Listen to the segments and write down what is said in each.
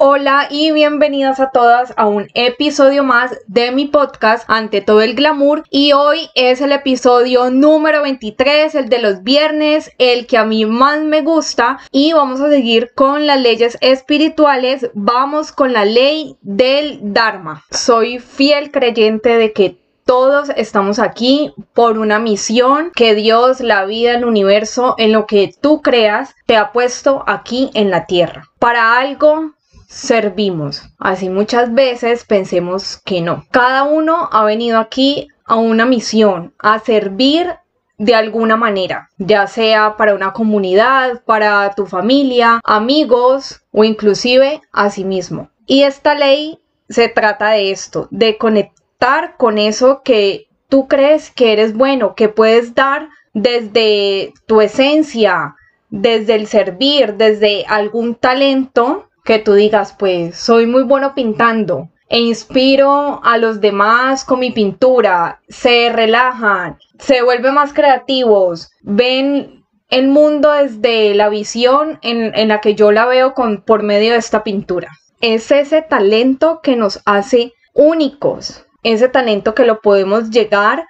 Hola y bienvenidas a todas a un episodio más de mi podcast Ante todo el glamour y hoy es el episodio número 23, el de los viernes, el que a mí más me gusta y vamos a seguir con las leyes espirituales, vamos con la ley del Dharma. Soy fiel creyente de que todos estamos aquí por una misión que Dios, la vida, el universo, en lo que tú creas, te ha puesto aquí en la tierra. Para algo servimos. Así muchas veces pensemos que no. Cada uno ha venido aquí a una misión, a servir de alguna manera, ya sea para una comunidad, para tu familia, amigos o inclusive a sí mismo. Y esta ley se trata de esto, de conectar con eso que tú crees que eres bueno, que puedes dar desde tu esencia, desde el servir, desde algún talento que tú digas, pues soy muy bueno pintando e inspiro a los demás con mi pintura, se relajan, se vuelven más creativos, ven el mundo desde la visión en, la que yo la veo con, por medio de esta pintura. Es ese talento que nos hace únicos, ese talento que lo podemos llegar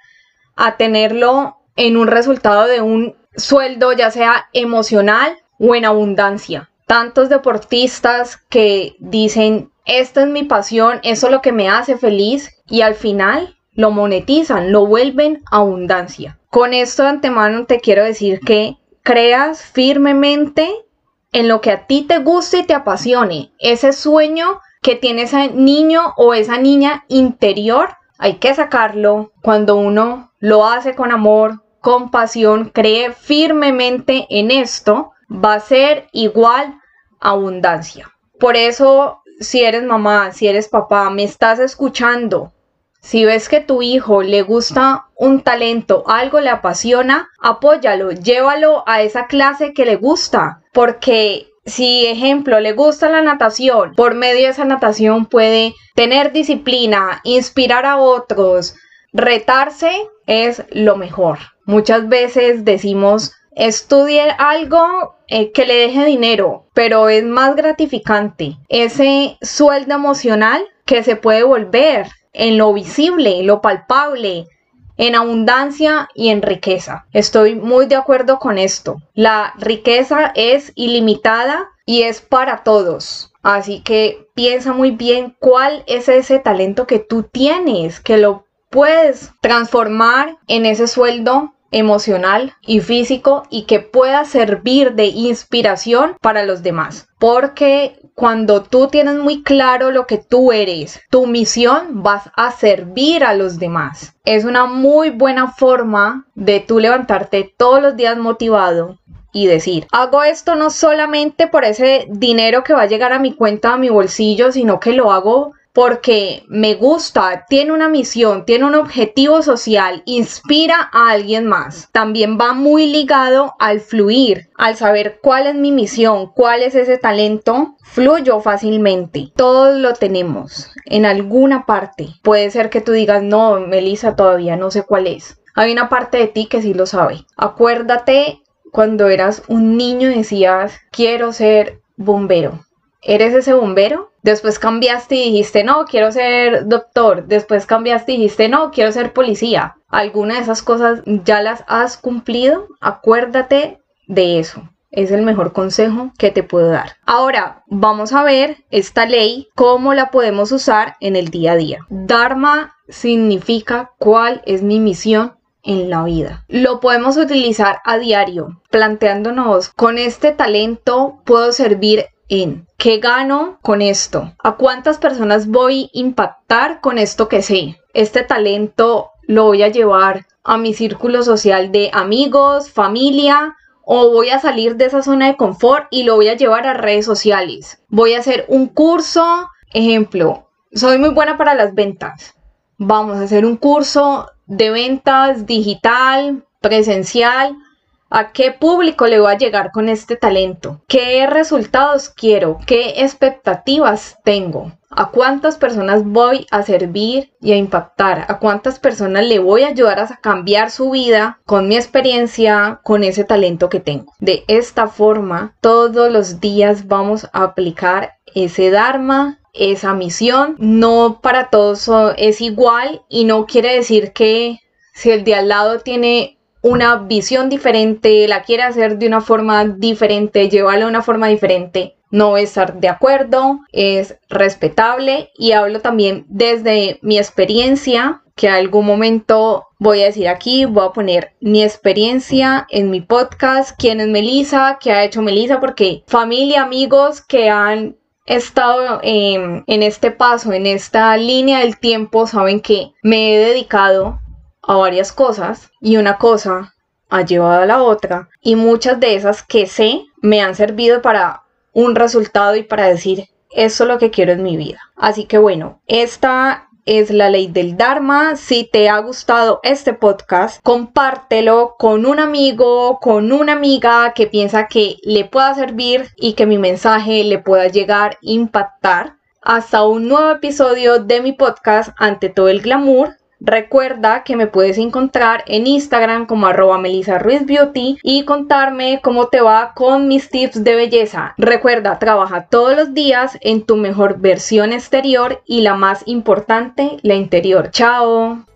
a tenerlo en un resultado de un sueldo ya sea emocional o en abundancia tantos deportistas que dicen, esta es mi pasión, eso es lo que me hace feliz y al final lo monetizan, lo vuelven abundancia. Con esto de antemano te quiero decir que creas firmemente en lo que a ti te guste y te apasione. Ese sueño que tiene ese niño o esa niña interior, hay que sacarlo cuando uno lo hace con amor, con pasión, cree firmemente en esto, va a ser igual abundancia. Por eso, si eres mamá, si eres papá, me estás escuchando, si ves que tu hijo le gusta un talento, algo le apasiona, apóyalo, llévalo a esa clase que le gusta, porque si, ejemplo, le gusta la natación, por medio de esa natación puede tener disciplina, inspirar a otros, retarse es lo mejor. Muchas veces decimos, estudie algo eh, que le deje dinero, pero es más gratificante ese sueldo emocional que se puede volver en lo visible, lo palpable, en abundancia y en riqueza. Estoy muy de acuerdo con esto. La riqueza es ilimitada y es para todos. Así que piensa muy bien cuál es ese talento que tú tienes, que lo puedes transformar en ese sueldo emocional y físico y que pueda servir de inspiración para los demás. Porque cuando tú tienes muy claro lo que tú eres, tu misión, vas a servir a los demás. Es una muy buena forma de tú levantarte todos los días motivado y decir, hago esto no solamente por ese dinero que va a llegar a mi cuenta, a mi bolsillo, sino que lo hago porque me gusta, tiene una misión, tiene un objetivo social, inspira a alguien más. También va muy ligado al fluir, al saber cuál es mi misión, cuál es ese talento, fluyo fácilmente. Todos lo tenemos en alguna parte. Puede ser que tú digas, no, Melissa, todavía no sé cuál es. Hay una parte de ti que sí lo sabe. Acuérdate cuando eras un niño decías, quiero ser bombero. ¿Eres ese bombero? Después cambiaste y dijiste, no, quiero ser doctor. Después cambiaste y dijiste, no, quiero ser policía. ¿Alguna de esas cosas ya las has cumplido? Acuérdate de eso. Es el mejor consejo que te puedo dar. Ahora vamos a ver esta ley, cómo la podemos usar en el día a día. Dharma significa cuál es mi misión en la vida. Lo podemos utilizar a diario, planteándonos, con este talento puedo servir en qué gano con esto, a cuántas personas voy a impactar con esto que sé. Este talento lo voy a llevar a mi círculo social de amigos, familia, o voy a salir de esa zona de confort y lo voy a llevar a redes sociales. Voy a hacer un curso, ejemplo, soy muy buena para las ventas. Vamos a hacer un curso de ventas digital, presencial, ¿A qué público le voy a llegar con este talento? ¿Qué resultados quiero? ¿Qué expectativas tengo? ¿A cuántas personas voy a servir y a impactar? ¿A cuántas personas le voy a ayudar a cambiar su vida con mi experiencia, con ese talento que tengo? De esta forma, todos los días vamos a aplicar ese Dharma esa misión. No para todos es igual y no quiere decir que si el de al lado tiene una visión diferente, la quiere hacer de una forma diferente, llevarla de una forma diferente, no estar de acuerdo, es respetable. Y hablo también desde mi experiencia, que algún momento voy a decir aquí, voy a poner mi experiencia en mi podcast, quién es Melissa, qué ha hecho Melissa, porque familia, amigos que han estado en, en este paso, en esta línea del tiempo, saben que me he dedicado a varias cosas y una cosa ha llevado a la otra y muchas de esas que sé me han servido para un resultado y para decir eso es lo que quiero en mi vida. Así que bueno, esta es la ley del Dharma. Si te ha gustado este podcast, compártelo con un amigo, con una amiga que piensa que le pueda servir y que mi mensaje le pueda llegar, impactar. Hasta un nuevo episodio de mi podcast Ante todo el glamour. Recuerda que me puedes encontrar en Instagram como arroba Melissa Ruiz Beauty y contarme cómo te va con mis tips de belleza. Recuerda, trabaja todos los días en tu mejor versión exterior y la más importante, la interior. Chao.